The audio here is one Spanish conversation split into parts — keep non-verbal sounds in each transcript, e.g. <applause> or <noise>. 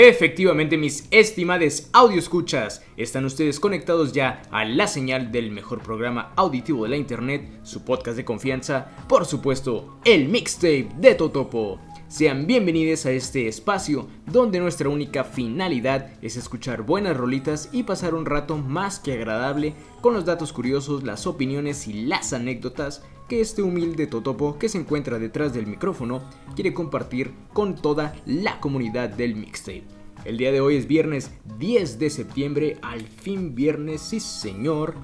Efectivamente, mis estimados audio escuchas, están ustedes conectados ya a la señal del mejor programa auditivo de la internet, su podcast de confianza, por supuesto, el mixtape de Totopo. Sean bienvenidos a este espacio donde nuestra única finalidad es escuchar buenas rolitas y pasar un rato más que agradable con los datos curiosos, las opiniones y las anécdotas que este humilde Totopo que se encuentra detrás del micrófono quiere compartir con toda la comunidad del mixtape. El día de hoy es viernes 10 de septiembre, al fin viernes, sí señor.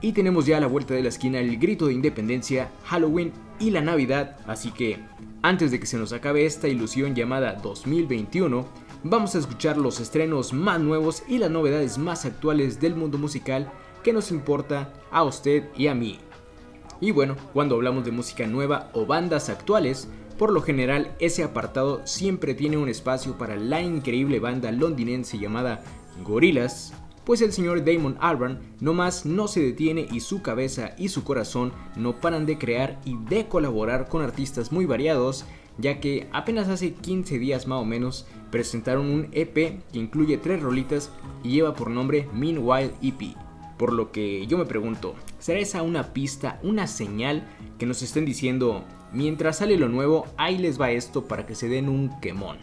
Y tenemos ya a la vuelta de la esquina el grito de independencia, Halloween y la Navidad, así que antes de que se nos acabe esta ilusión llamada 2021, vamos a escuchar los estrenos más nuevos y las novedades más actuales del mundo musical que nos importa a usted y a mí. Y bueno, cuando hablamos de música nueva o bandas actuales, por lo general ese apartado siempre tiene un espacio para la increíble banda londinense llamada Gorillaz, pues el señor Damon Albarn más no se detiene y su cabeza y su corazón no paran de crear y de colaborar con artistas muy variados, ya que apenas hace 15 días más o menos presentaron un EP que incluye tres rolitas y lleva por nombre Meanwhile EP. Por lo que yo me pregunto, ¿será esa una pista, una señal que nos estén diciendo, mientras sale lo nuevo, ahí les va esto para que se den un quemón?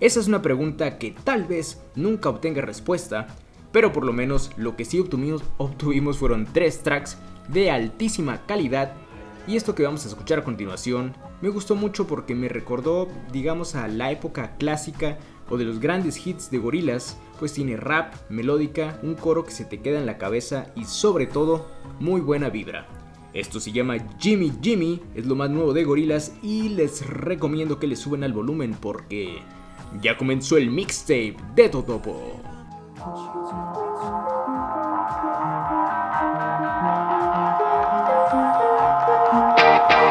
Esa es una pregunta que tal vez nunca obtenga respuesta, pero por lo menos lo que sí obtuvimos, obtuvimos fueron tres tracks de altísima calidad y esto que vamos a escuchar a continuación me gustó mucho porque me recordó, digamos, a la época clásica o de los grandes hits de gorilas, pues tiene rap, melódica, un coro que se te queda en la cabeza y sobre todo muy buena vibra. Esto se llama Jimmy Jimmy, es lo más nuevo de gorilas y les recomiendo que le suban al volumen porque ya comenzó el mixtape de Totopo.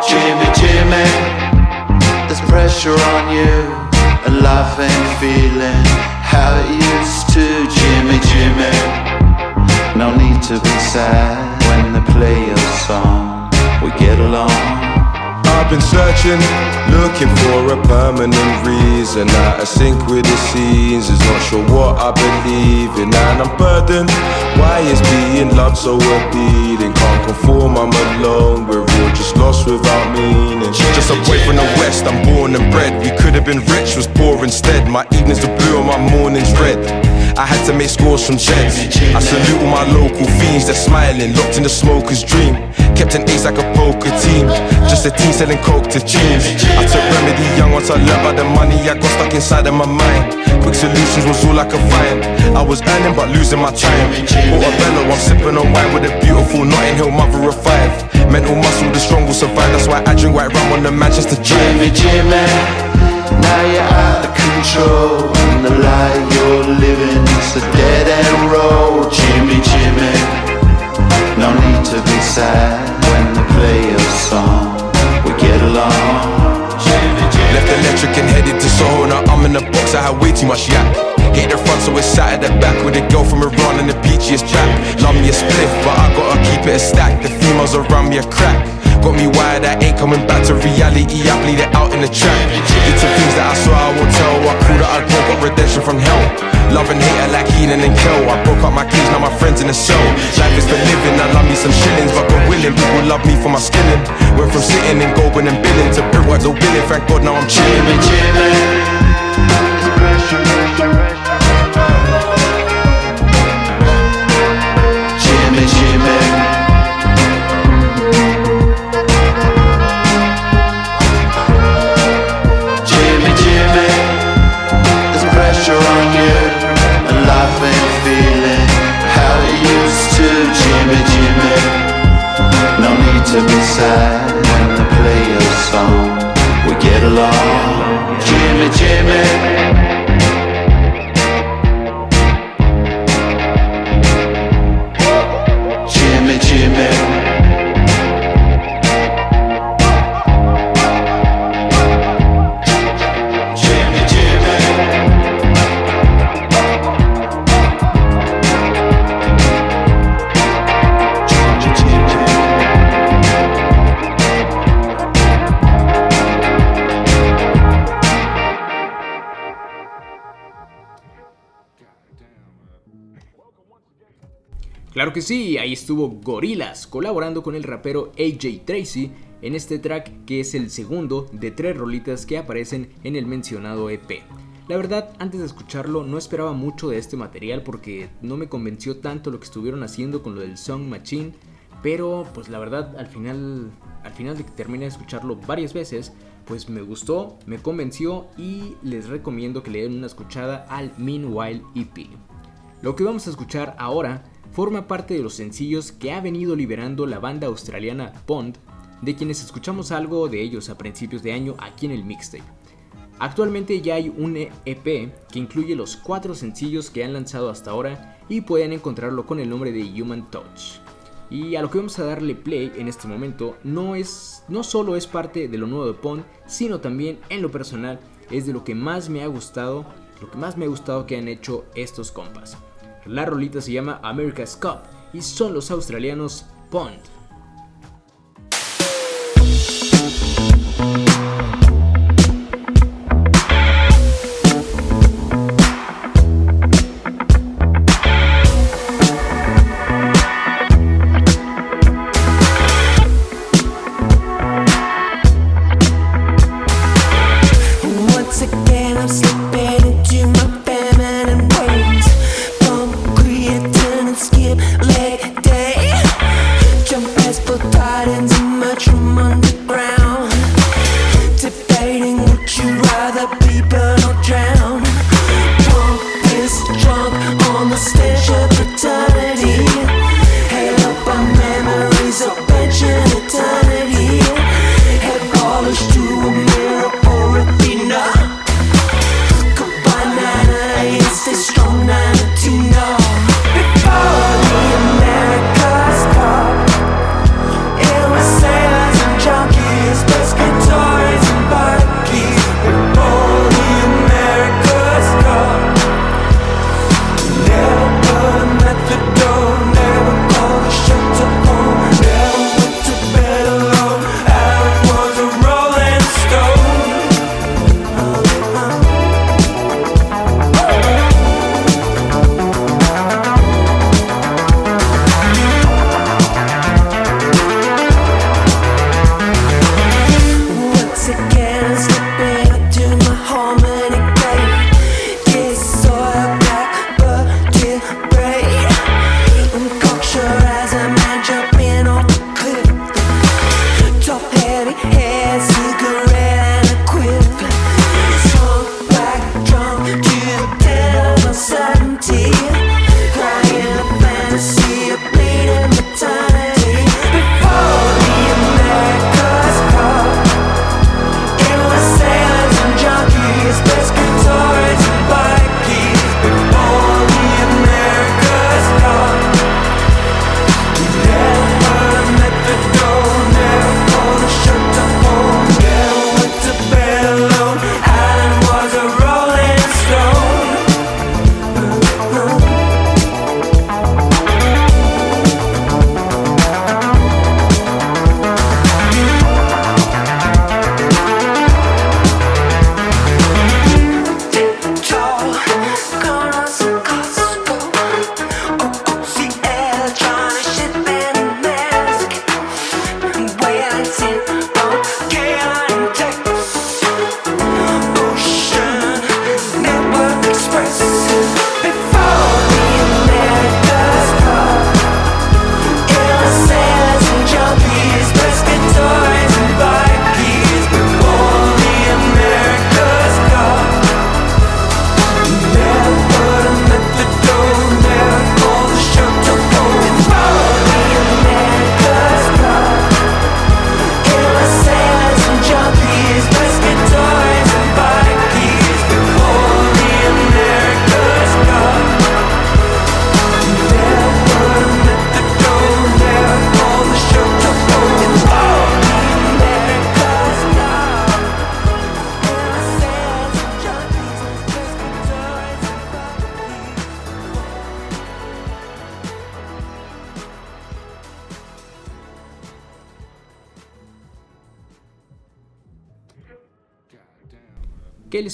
Jimmy, Jimmy, there's pressure on you. Ain't feeling how it used to. Jimmy, Jimmy, no need to be sad when they play your song. We get along. I've been searching, looking for a permanent reason. Of sync with the is not sure what I believe in. And I'm burdened, why is being loved so appealing? Can't conform, I'm alone, we're all just lost without meaning. Just a boy from the west, I'm born and bred. We could have been rich, was poor instead. My evenings are blue and my mornings red. I had to make scores from checks. I salute all my local fiends, they're smiling, locked in the smoker's dream. Kept an ace like a poker team, just a team selling coke to teens. I took remedy young once I learned about the money I got stuck inside of my mind. Quick solutions was all I could find. I was earning but losing my time. Bought a bellow, I'm sipping on wine with a beautiful Notting Hill mother of five. Mental muscle, the strong will survive. That's why I drink white rum on the Manchester Jimmy, Jimmy, now you're out of control. And the life you're living is a dead end road. Jimmy, Jimmy, no need to be sad had way too much yak. Hit the front, so it's sat at the back with a girl from Iran and the peachiest trap. Love me a spliff, but I gotta keep it a stack. The females around me a crack. Got me wired, I ain't coming back to reality. I bleed it out in the trap. Did some things that I saw I won't tell. I cool that I broke got redemption from hell. Love and hate I like Eden and Kel. I broke up my keys, now my friends in the cell. Life is for living, I love me some shillings, but God willing, people love me for my skilling. Went from sitting and going and billing to brickwork, no billing. Thank God now I'm chilling. Jimmy, Jimmy. Jimmy, there's pressure on you, and life ain't feeling how it used to. Jimmy, Jimmy, no need to be sad when they play your song. We get along. Jimmy, Jimmy. Que sí, ahí estuvo Gorillaz colaborando con el rapero AJ Tracy en este track que es el segundo de tres rolitas que aparecen en el mencionado EP. La verdad, antes de escucharlo no esperaba mucho de este material porque no me convenció tanto lo que estuvieron haciendo con lo del Song Machine, pero pues la verdad al final, al final de que terminé de escucharlo varias veces, pues me gustó, me convenció y les recomiendo que le den una escuchada al Meanwhile EP. Lo que vamos a escuchar ahora forma parte de los sencillos que ha venido liberando la banda australiana Pond, de quienes escuchamos algo de ellos a principios de año aquí en el mixtape. Actualmente ya hay un EP que incluye los cuatro sencillos que han lanzado hasta ahora y pueden encontrarlo con el nombre de Human Touch. Y a lo que vamos a darle play en este momento no es no solo es parte de lo nuevo de Pond, sino también en lo personal es de lo que más me ha gustado, lo que más me ha gustado que han hecho estos compas. La rolita se llama America's Cup y son los australianos Pond.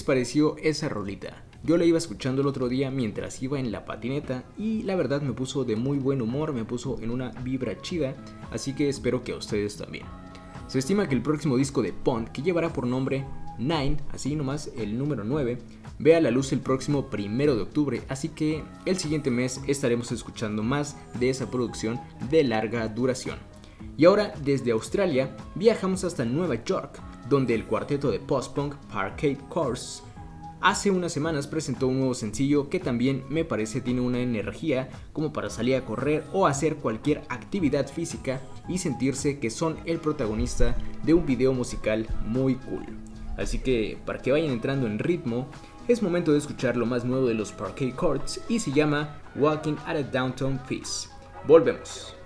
Pareció esa rolita? Yo la iba escuchando el otro día mientras iba en la patineta y la verdad me puso de muy buen humor, me puso en una vibra chida, así que espero que a ustedes también. Se estima que el próximo disco de Pond, que llevará por nombre Nine, así nomás el número 9, vea la luz el próximo primero de octubre, así que el siguiente mes estaremos escuchando más de esa producción de larga duración. Y ahora, desde Australia, viajamos hasta Nueva York, donde el cuarteto de post-punk Parkade Course hace unas semanas presentó un nuevo sencillo que también me parece tiene una energía como para salir a correr o hacer cualquier actividad física y sentirse que son el protagonista de un video musical muy cool. Así que para que vayan entrando en ritmo, es momento de escuchar lo más nuevo de los Parquet Courts y se llama Walking at a Downtown Peace. Volvemos.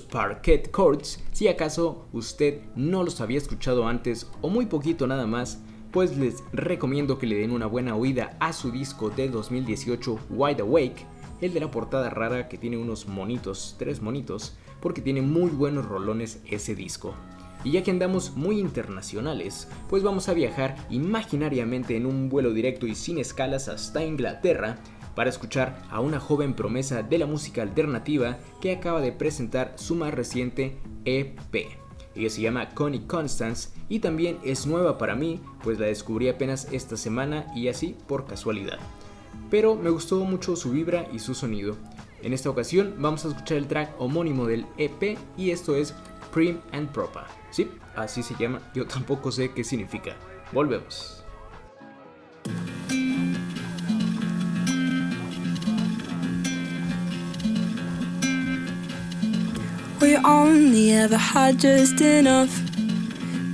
Parquet Courts, si acaso usted no los había escuchado antes o muy poquito nada más, pues les recomiendo que le den una buena oída a su disco de 2018 Wide Awake, el de la portada rara que tiene unos monitos, tres monitos, porque tiene muy buenos rolones ese disco. Y ya que andamos muy internacionales, pues vamos a viajar imaginariamente en un vuelo directo y sin escalas hasta Inglaterra para escuchar a una joven promesa de la música alternativa que acaba de presentar su más reciente EP. Ella se llama Connie Constance y también es nueva para mí, pues la descubrí apenas esta semana y así por casualidad. Pero me gustó mucho su vibra y su sonido. En esta ocasión vamos a escuchar el track homónimo del EP y esto es Prim and Proper. Sí, así se llama, yo tampoco sé qué significa. Volvemos. We only ever had just enough.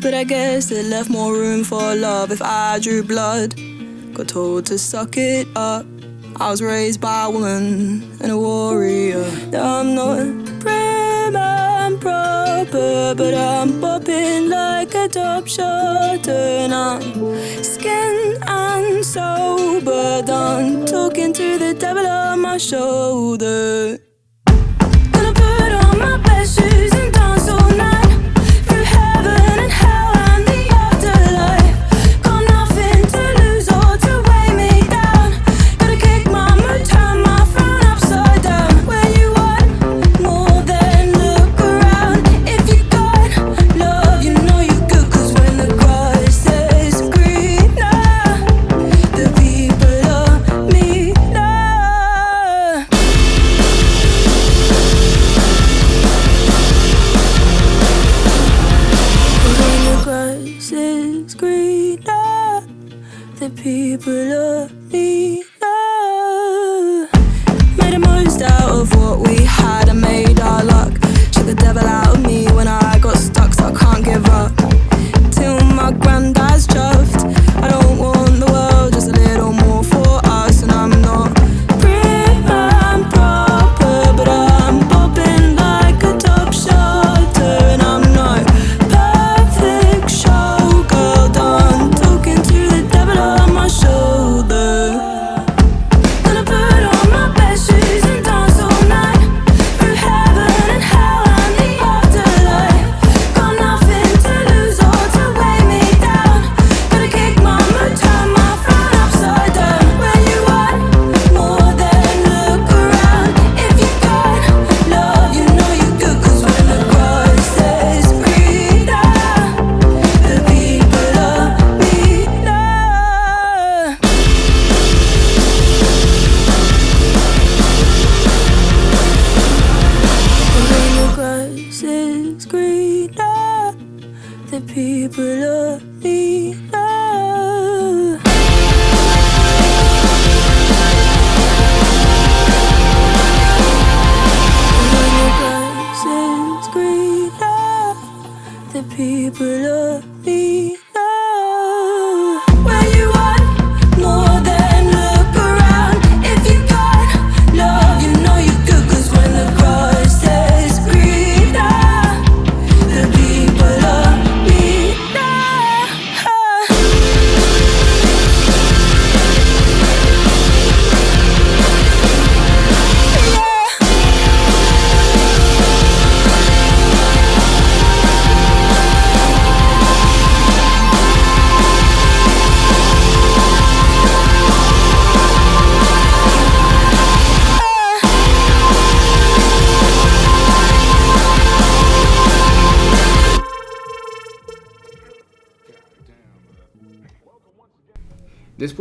But I guess it left more room for love if I drew blood. Got told to suck it up. I was raised by a woman and a warrior. I'm not prim and proper, but I'm popping like a top shot. And I'm skin and sober, done talking to the devil on my shoulder.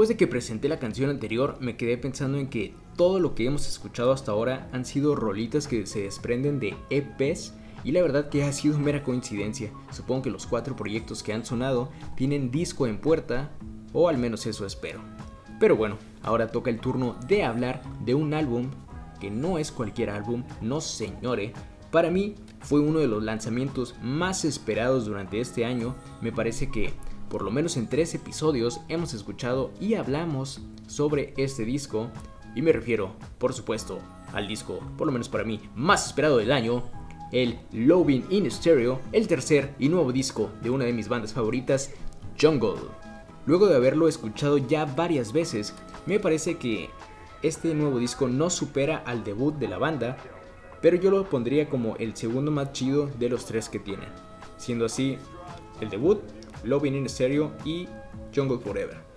Después de que presenté la canción anterior, me quedé pensando en que todo lo que hemos escuchado hasta ahora han sido rolitas que se desprenden de EPs y la verdad que ha sido <laughs> mera coincidencia. Supongo que los cuatro proyectos que han sonado tienen disco en puerta, o al menos eso espero. Pero bueno, ahora toca el turno de hablar de un álbum que no es cualquier álbum, no señore. Para mí fue uno de los lanzamientos más esperados durante este año. Me parece que por lo menos en tres episodios hemos escuchado y hablamos sobre este disco. Y me refiero, por supuesto, al disco, por lo menos para mí, más esperado del año, el Loving in Stereo, el tercer y nuevo disco de una de mis bandas favoritas, Jungle. Luego de haberlo escuchado ya varias veces, me parece que este nuevo disco no supera al debut de la banda, pero yo lo pondría como el segundo más chido de los tres que tienen, siendo así el debut, Loving in Stereo y Jungle Forever.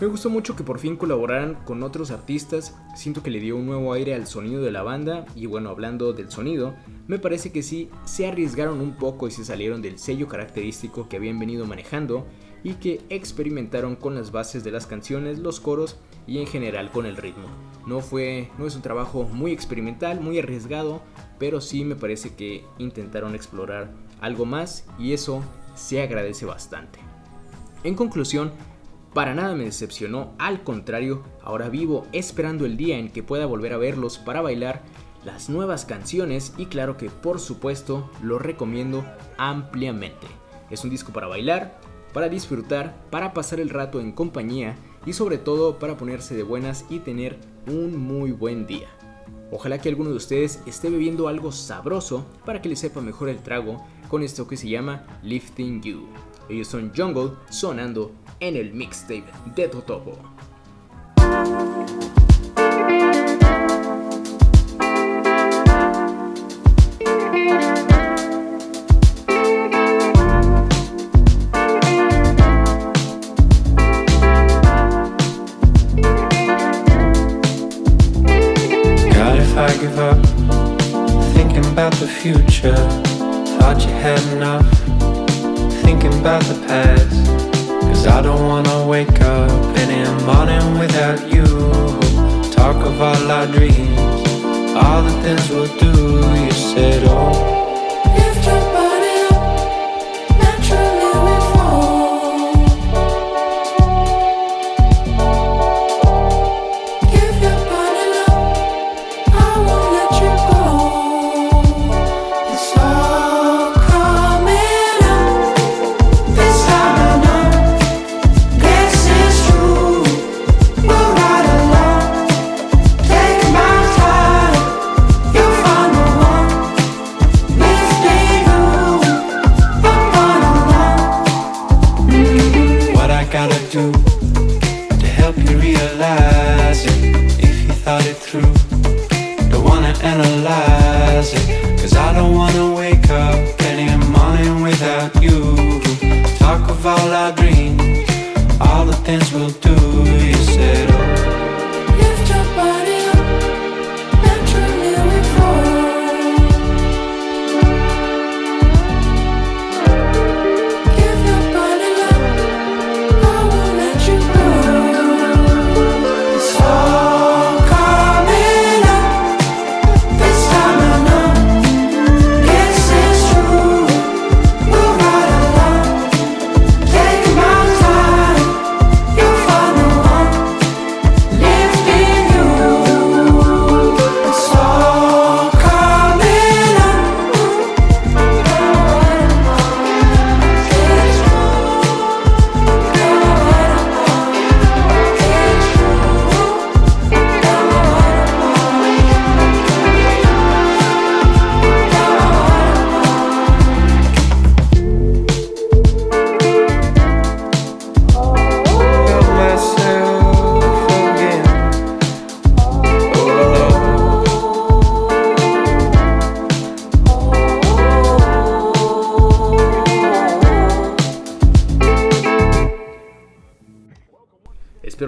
Me gustó mucho que por fin colaboraran con otros artistas, siento que le dio un nuevo aire al sonido de la banda y bueno, hablando del sonido, me parece que sí se arriesgaron un poco y se salieron del sello característico que habían venido manejando y que experimentaron con las bases de las canciones, los coros y en general con el ritmo. No fue no es un trabajo muy experimental, muy arriesgado, pero sí me parece que intentaron explorar algo más y eso se agradece bastante. En conclusión, para nada me decepcionó, al contrario, ahora vivo esperando el día en que pueda volver a verlos para bailar las nuevas canciones y claro que por supuesto lo recomiendo ampliamente. Es un disco para bailar, para disfrutar, para pasar el rato en compañía y sobre todo para ponerse de buenas y tener un muy buen día. Ojalá que alguno de ustedes esté bebiendo algo sabroso para que le sepa mejor el trago con esto que se llama Lifting You. Ellos son Jungle sonando en el mixtape de Totopo. Future, thought you had enough thinking about the past. Cause I don't wanna wake up any morning without you. Talk of all our dreams, all the things we'll do. You said, Oh,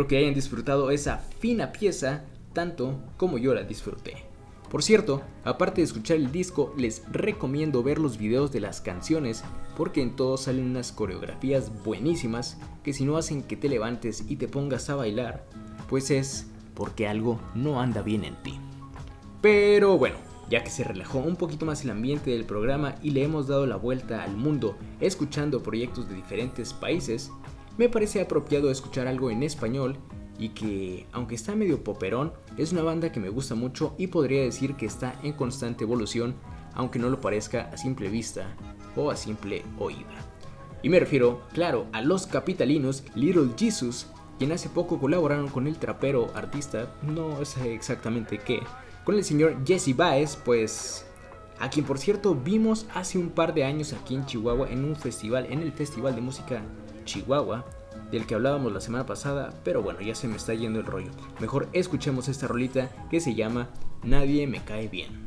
Espero que hayan disfrutado esa fina pieza tanto como yo la disfruté. Por cierto, aparte de escuchar el disco, les recomiendo ver los videos de las canciones porque en todos salen unas coreografías buenísimas que si no hacen que te levantes y te pongas a bailar, pues es porque algo no anda bien en ti. Pero bueno, ya que se relajó un poquito más el ambiente del programa y le hemos dado la vuelta al mundo escuchando proyectos de diferentes países, me parece apropiado escuchar algo en español y que, aunque está medio poperón, es una banda que me gusta mucho y podría decir que está en constante evolución, aunque no lo parezca a simple vista o a simple oída. Y me refiero, claro, a los capitalinos Little Jesus, quien hace poco colaboraron con el trapero artista, no sé exactamente qué, con el señor Jesse Baez, pues a quien por cierto vimos hace un par de años aquí en Chihuahua en un festival, en el Festival de Música Chihuahua, del que hablábamos la semana pasada, pero bueno, ya se me está yendo el rollo. Mejor escuchemos esta rolita que se llama Nadie me cae bien.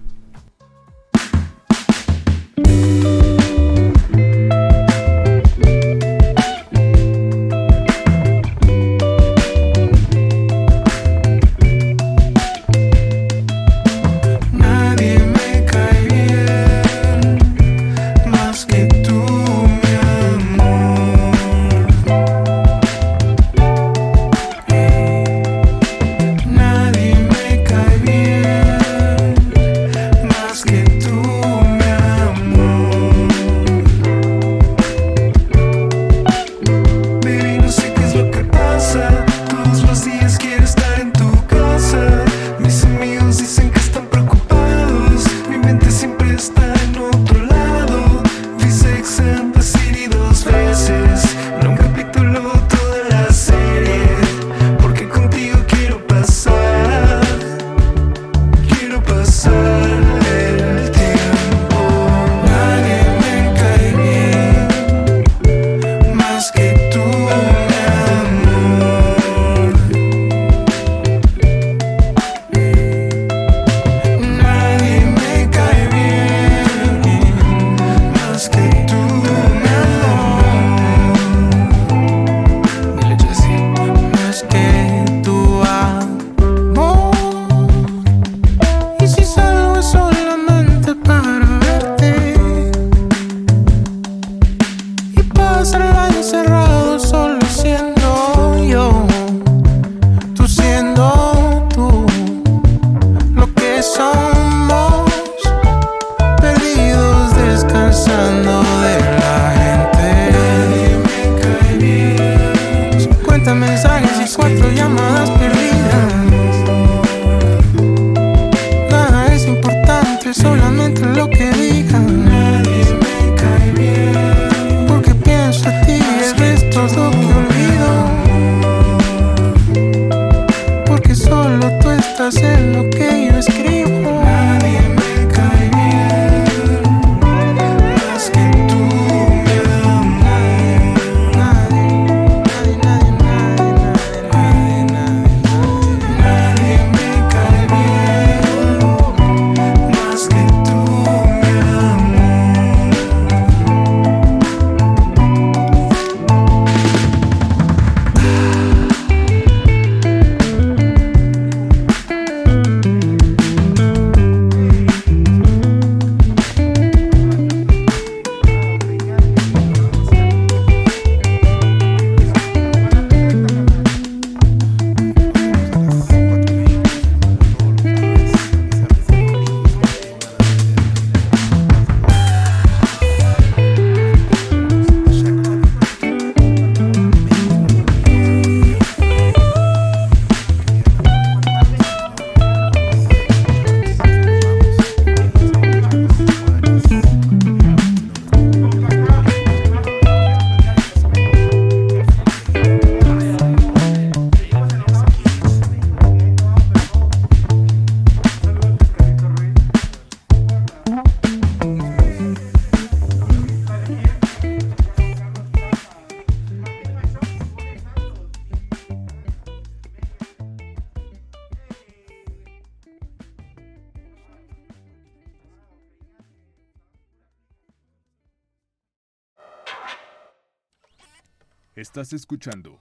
Escuchando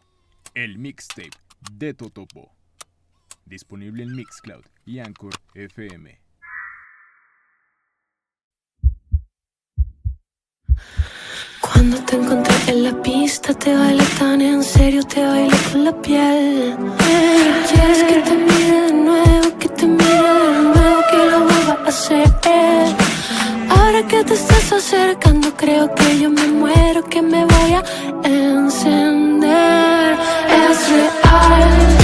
el mixtape de Totopo. Disponible en Mixcloud y Anchor FM. Cuando te encontré en la pista, te bailé tan en serio, te bailé con la piel. Quieres que te mire de nuevo, que te mire de nuevo, que lo vuelva a hacer. Ahora que te estás acercando, creo que yo me muero, que me voy a encender. Es real.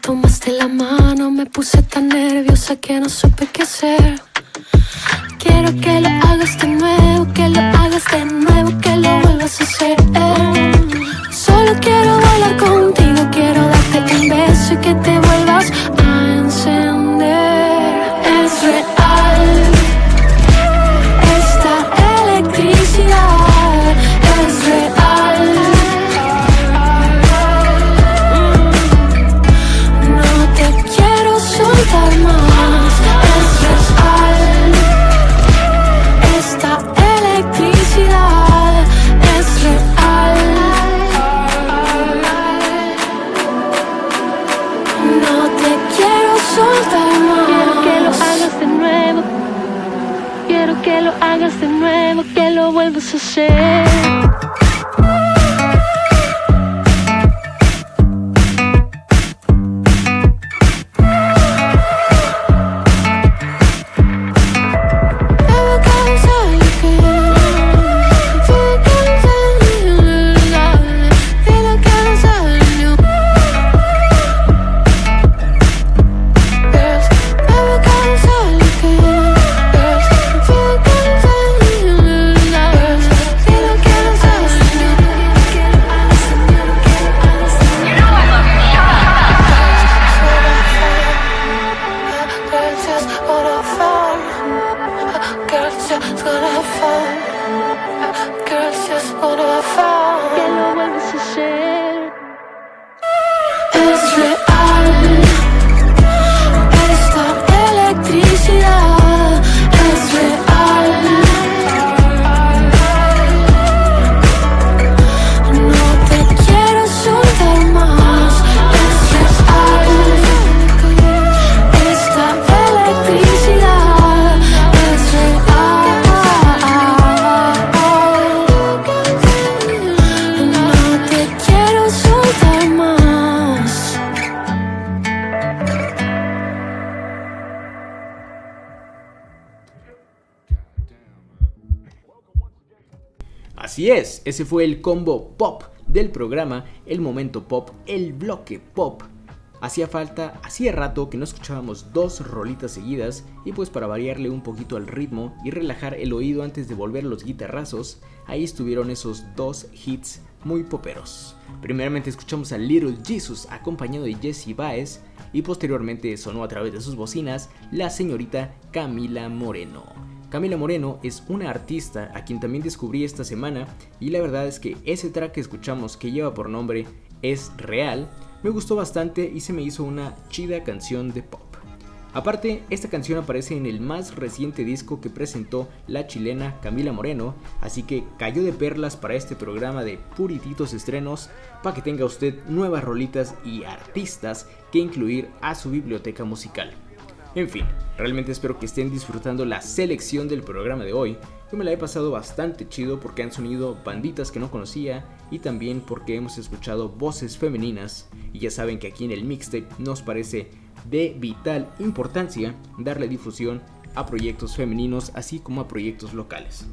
Tomaste la mano me puse tan nerviosa que no supe qué hacer. Quiero que lo hagas de nuevo, que lo hagas de nuevo, que lo vuelvas a hacer. Solo quiero bailar contigo, quiero darte un beso y que te vuelvas a No te quiero soltar más. Quiero que lo hagas de nuevo. Quiero que lo hagas de nuevo, que lo vuelvas a hacer. Ese fue el combo pop del programa, el momento pop, el bloque pop. Hacía falta, hacía rato que no escuchábamos dos rolitas seguidas y pues para variarle un poquito al ritmo y relajar el oído antes de volver los guitarrazos, ahí estuvieron esos dos hits muy poperos. Primeramente escuchamos a Little Jesus acompañado de Jesse Baez y posteriormente sonó a través de sus bocinas la señorita Camila Moreno. Camila Moreno es una artista a quien también descubrí esta semana y la verdad es que ese track que escuchamos que lleva por nombre Es Real me gustó bastante y se me hizo una chida canción de pop. Aparte, esta canción aparece en el más reciente disco que presentó la chilena Camila Moreno, así que cayó de perlas para este programa de purititos estrenos para que tenga usted nuevas rolitas y artistas que incluir a su biblioteca musical. En fin, realmente espero que estén disfrutando la selección del programa de hoy. Yo me la he pasado bastante chido porque han sonido banditas que no conocía y también porque hemos escuchado voces femeninas y ya saben que aquí en el mixtape nos parece de vital importancia darle difusión a proyectos femeninos así como a proyectos locales.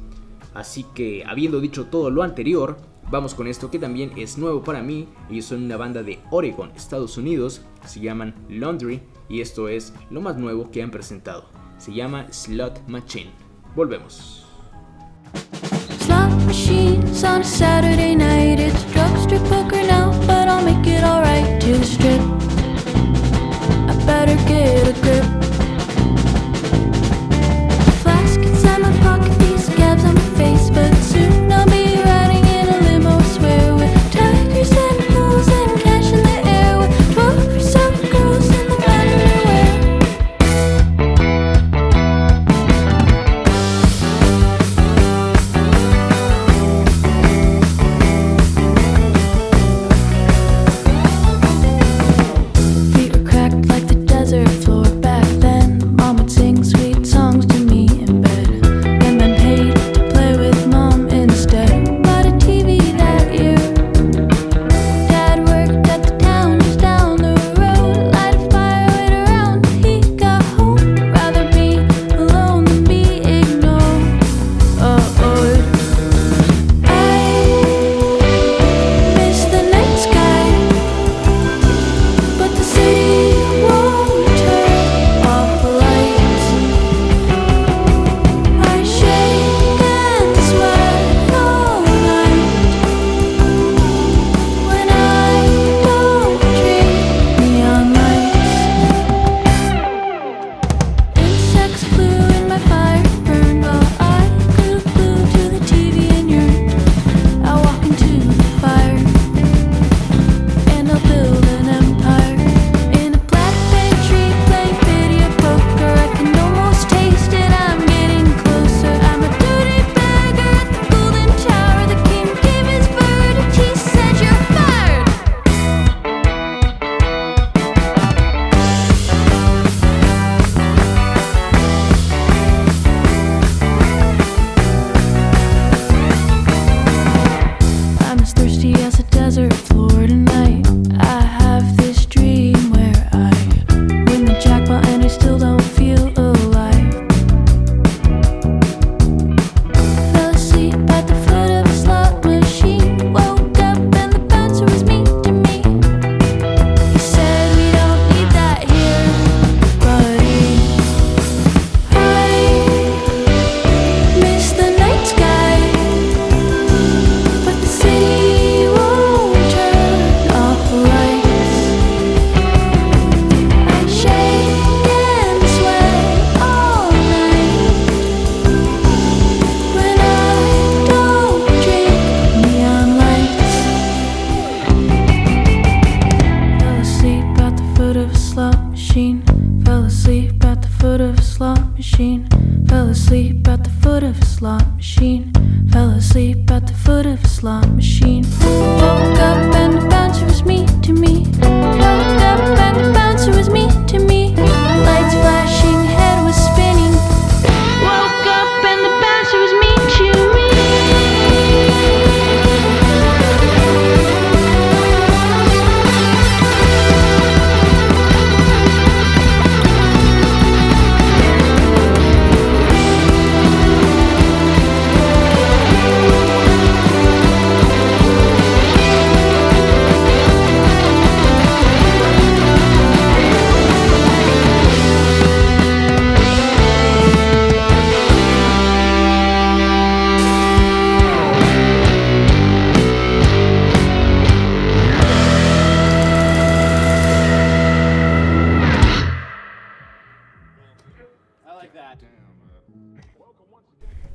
Así que habiendo dicho todo lo anterior, vamos con esto que también es nuevo para mí. Ellos son una banda de Oregon, Estados Unidos, se llaman Laundry y esto es lo más nuevo que han presentado. Se llama Slot Machine. Volvemos. I better get a grip.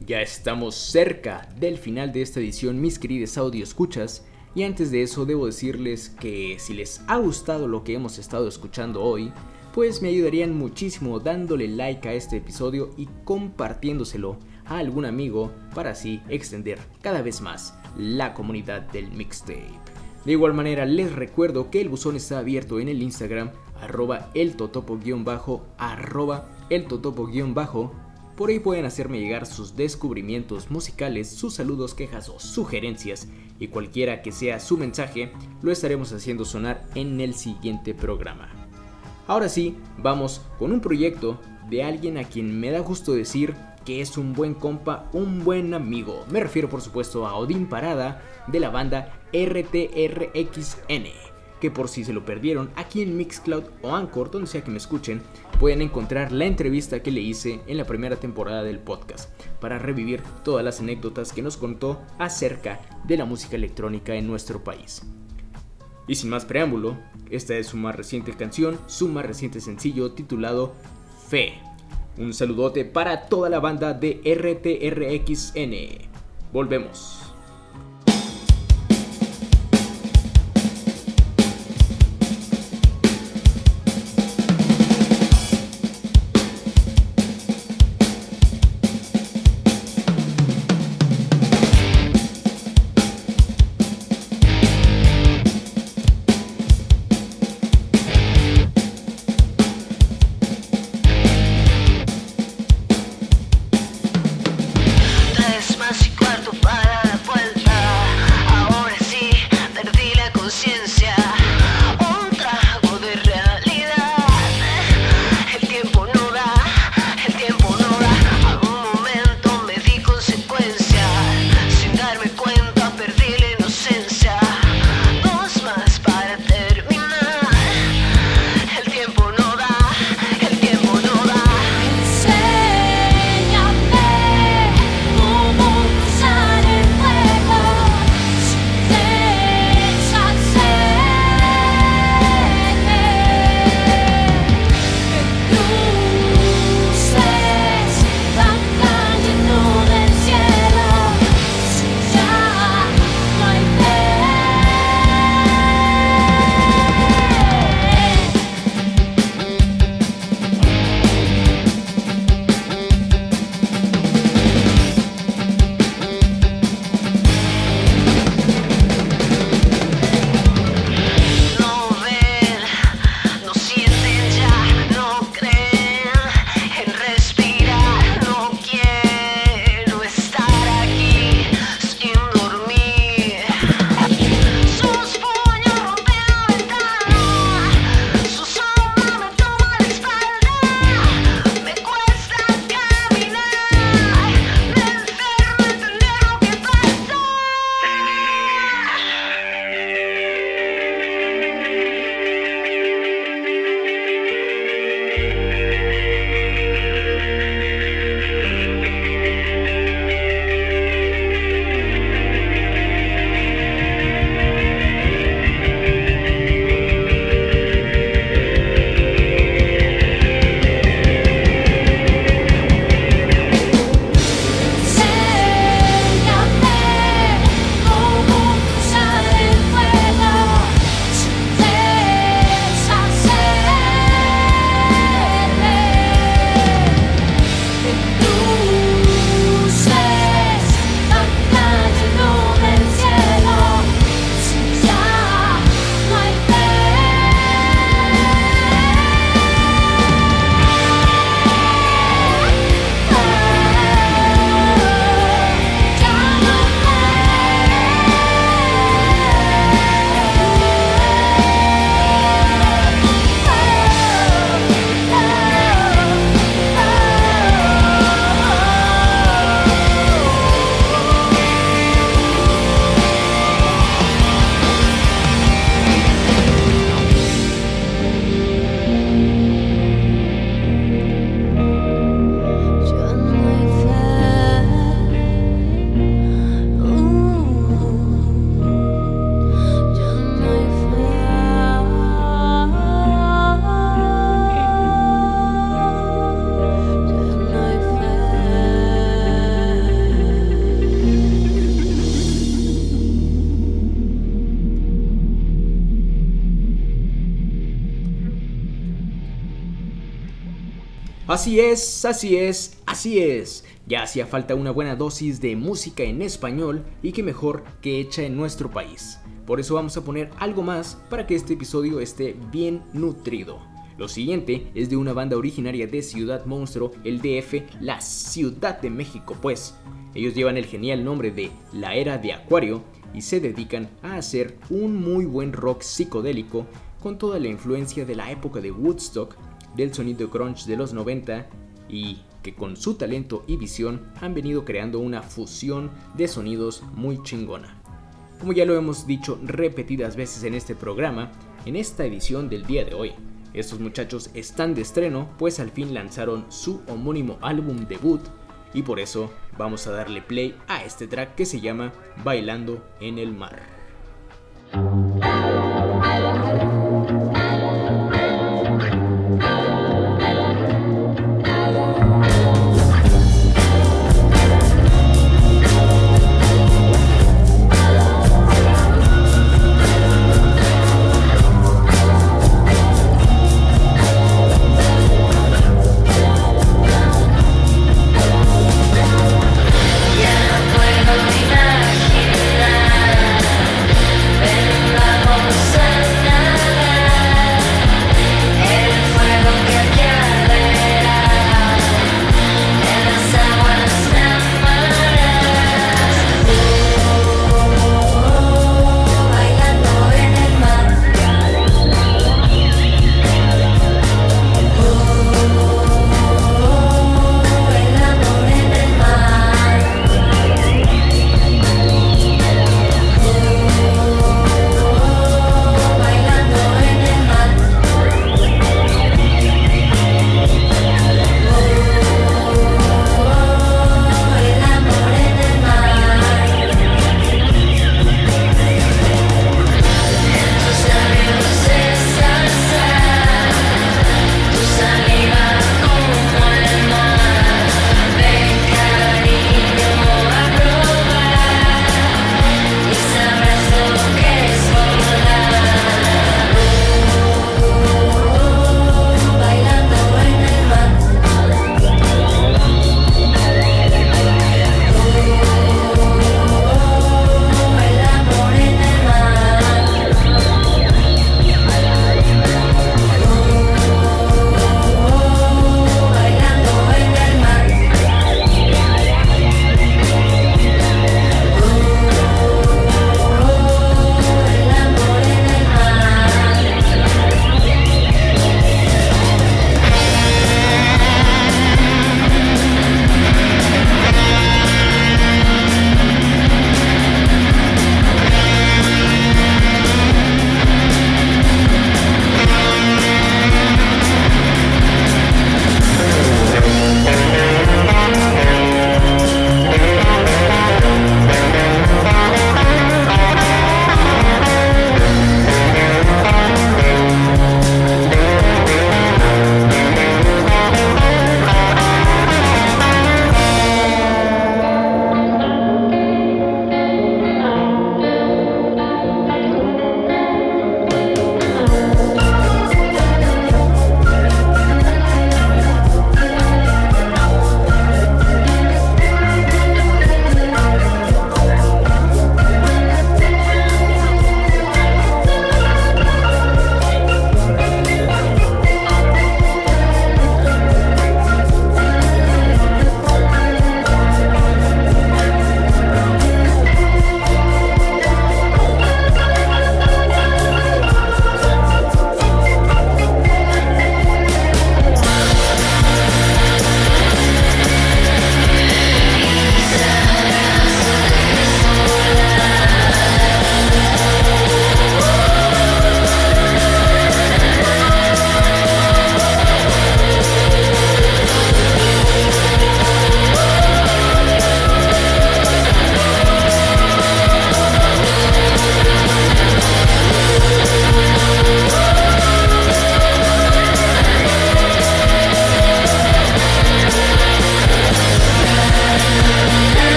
Ya estamos cerca del final de esta edición, mis queridos audio escuchas. Y antes de eso debo decirles que si les ha gustado lo que hemos estado escuchando hoy, pues me ayudarían muchísimo dándole like a este episodio y compartiéndoselo a algún amigo para así extender cada vez más la comunidad del mixtape. De igual manera les recuerdo que el buzón está abierto en el Instagram arroba el totopo-bajo arroba el totopo-bajo por ahí pueden hacerme llegar sus descubrimientos musicales, sus saludos, quejas o sugerencias y cualquiera que sea su mensaje lo estaremos haciendo sonar en el siguiente programa. Ahora sí, vamos con un proyecto de alguien a quien me da gusto decir que es un buen compa, un buen amigo. Me refiero por supuesto a Odín Parada de la banda RTRXN que por si se lo perdieron, aquí en Mixcloud o Anchor, donde sea que me escuchen, pueden encontrar la entrevista que le hice en la primera temporada del podcast, para revivir todas las anécdotas que nos contó acerca de la música electrónica en nuestro país. Y sin más preámbulo, esta es su más reciente canción, su más reciente sencillo titulado Fe. Un saludote para toda la banda de RTRXN. Volvemos. Así es, así es, así es. Ya hacía falta una buena dosis de música en español y que mejor que hecha en nuestro país. Por eso vamos a poner algo más para que este episodio esté bien nutrido. Lo siguiente es de una banda originaria de Ciudad Monstruo, el DF, la Ciudad de México, pues. Ellos llevan el genial nombre de La Era de Acuario y se dedican a hacer un muy buen rock psicodélico con toda la influencia de la época de Woodstock, del sonido grunge de los 90 y que con su talento y visión han venido creando una fusión de sonidos muy chingona. Como ya lo hemos dicho repetidas veces en este programa, en esta edición del día de hoy, estos muchachos están de estreno pues al fin lanzaron su homónimo álbum debut y por eso vamos a darle play a este track que se llama Bailando en el Mar.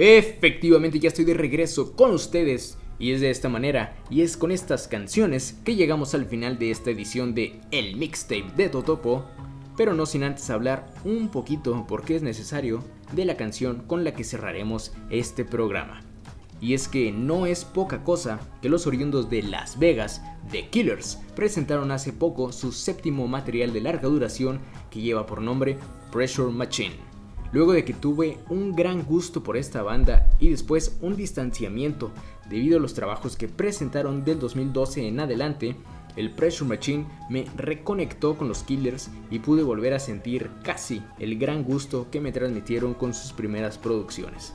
Efectivamente ya estoy de regreso con ustedes y es de esta manera y es con estas canciones que llegamos al final de esta edición de El Mixtape de Totopo, pero no sin antes hablar un poquito porque es necesario de la canción con la que cerraremos este programa. Y es que no es poca cosa que los oriundos de Las Vegas, The Killers, presentaron hace poco su séptimo material de larga duración que lleva por nombre Pressure Machine. Luego de que tuve un gran gusto por esta banda y después un distanciamiento debido a los trabajos que presentaron del 2012 en adelante, el Pressure Machine me reconectó con los Killers y pude volver a sentir casi el gran gusto que me transmitieron con sus primeras producciones.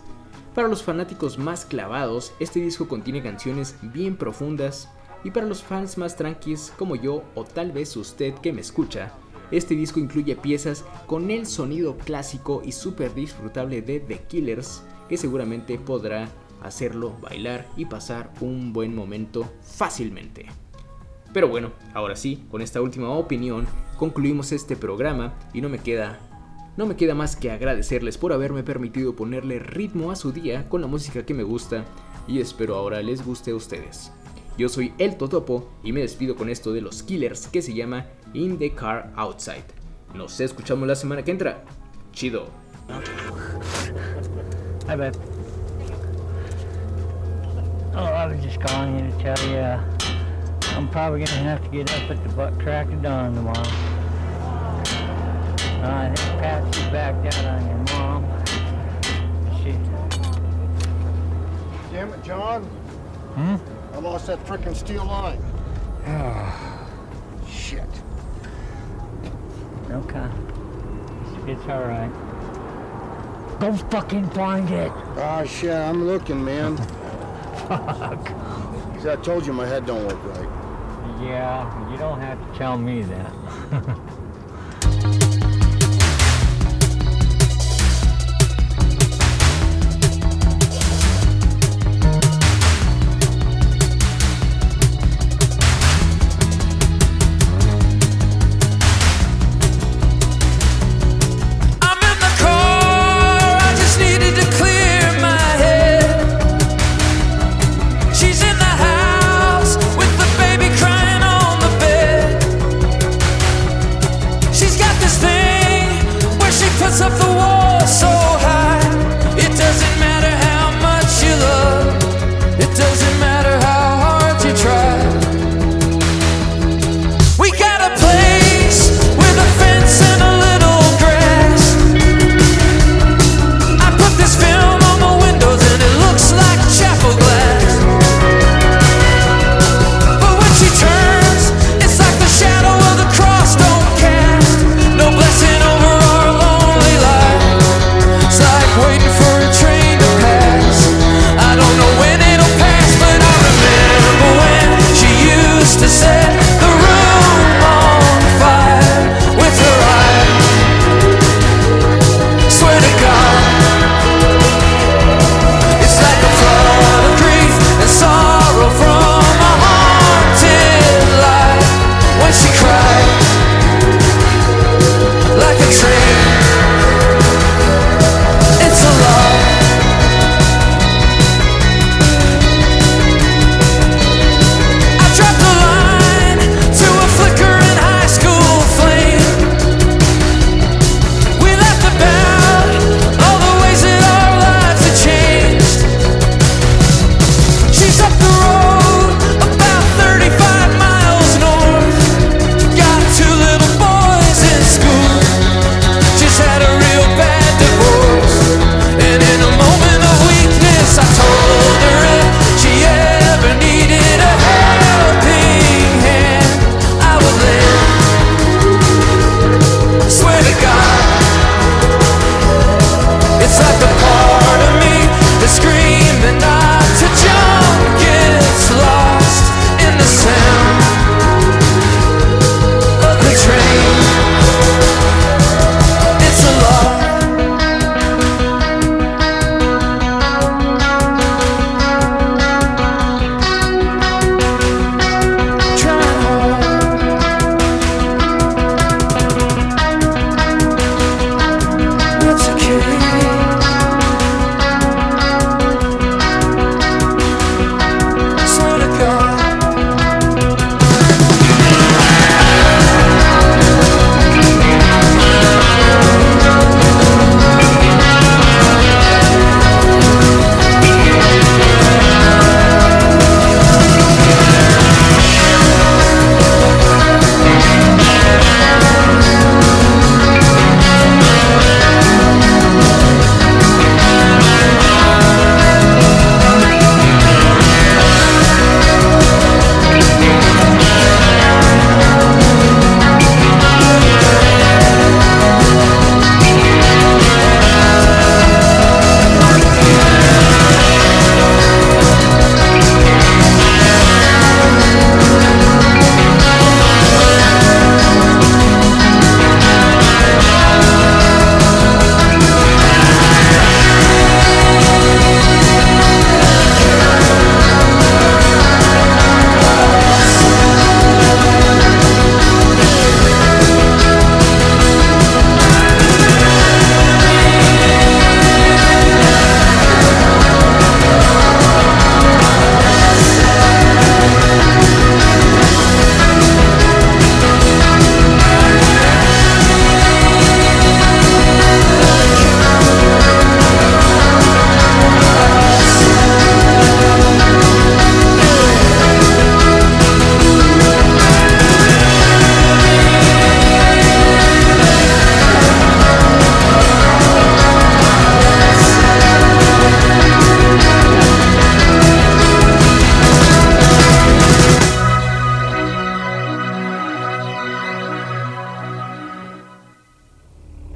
Para los fanáticos más clavados, este disco contiene canciones bien profundas y para los fans más tranquis como yo o tal vez usted que me escucha, este disco incluye piezas con el sonido clásico y súper disfrutable de The Killers, que seguramente podrá hacerlo bailar y pasar un buen momento fácilmente. Pero bueno, ahora sí, con esta última opinión concluimos este programa y no me queda no me queda más que agradecerles por haberme permitido ponerle ritmo a su día con la música que me gusta y espero ahora les guste a ustedes. Yo soy El Totopo y me despido con esto de los Killers que se llama In the Car Outside. Nos escuchamos la semana que entra. Chido. Hi, babe. Oh, I was just calling you to tell you uh, I'm probably gonna have to get up at the butt crack of dawn tomorrow. Uh, I think Patsy backed out on your mom. She. Damn it, John. Hmm? I lost that frickin' steel line. <sighs> Shit. Okay. It's, it's all right. Go fucking find it. Ah, shit, I'm looking, man. Fuck. See, I told you my head don't work right. Yeah, you don't have to tell me that. <laughs>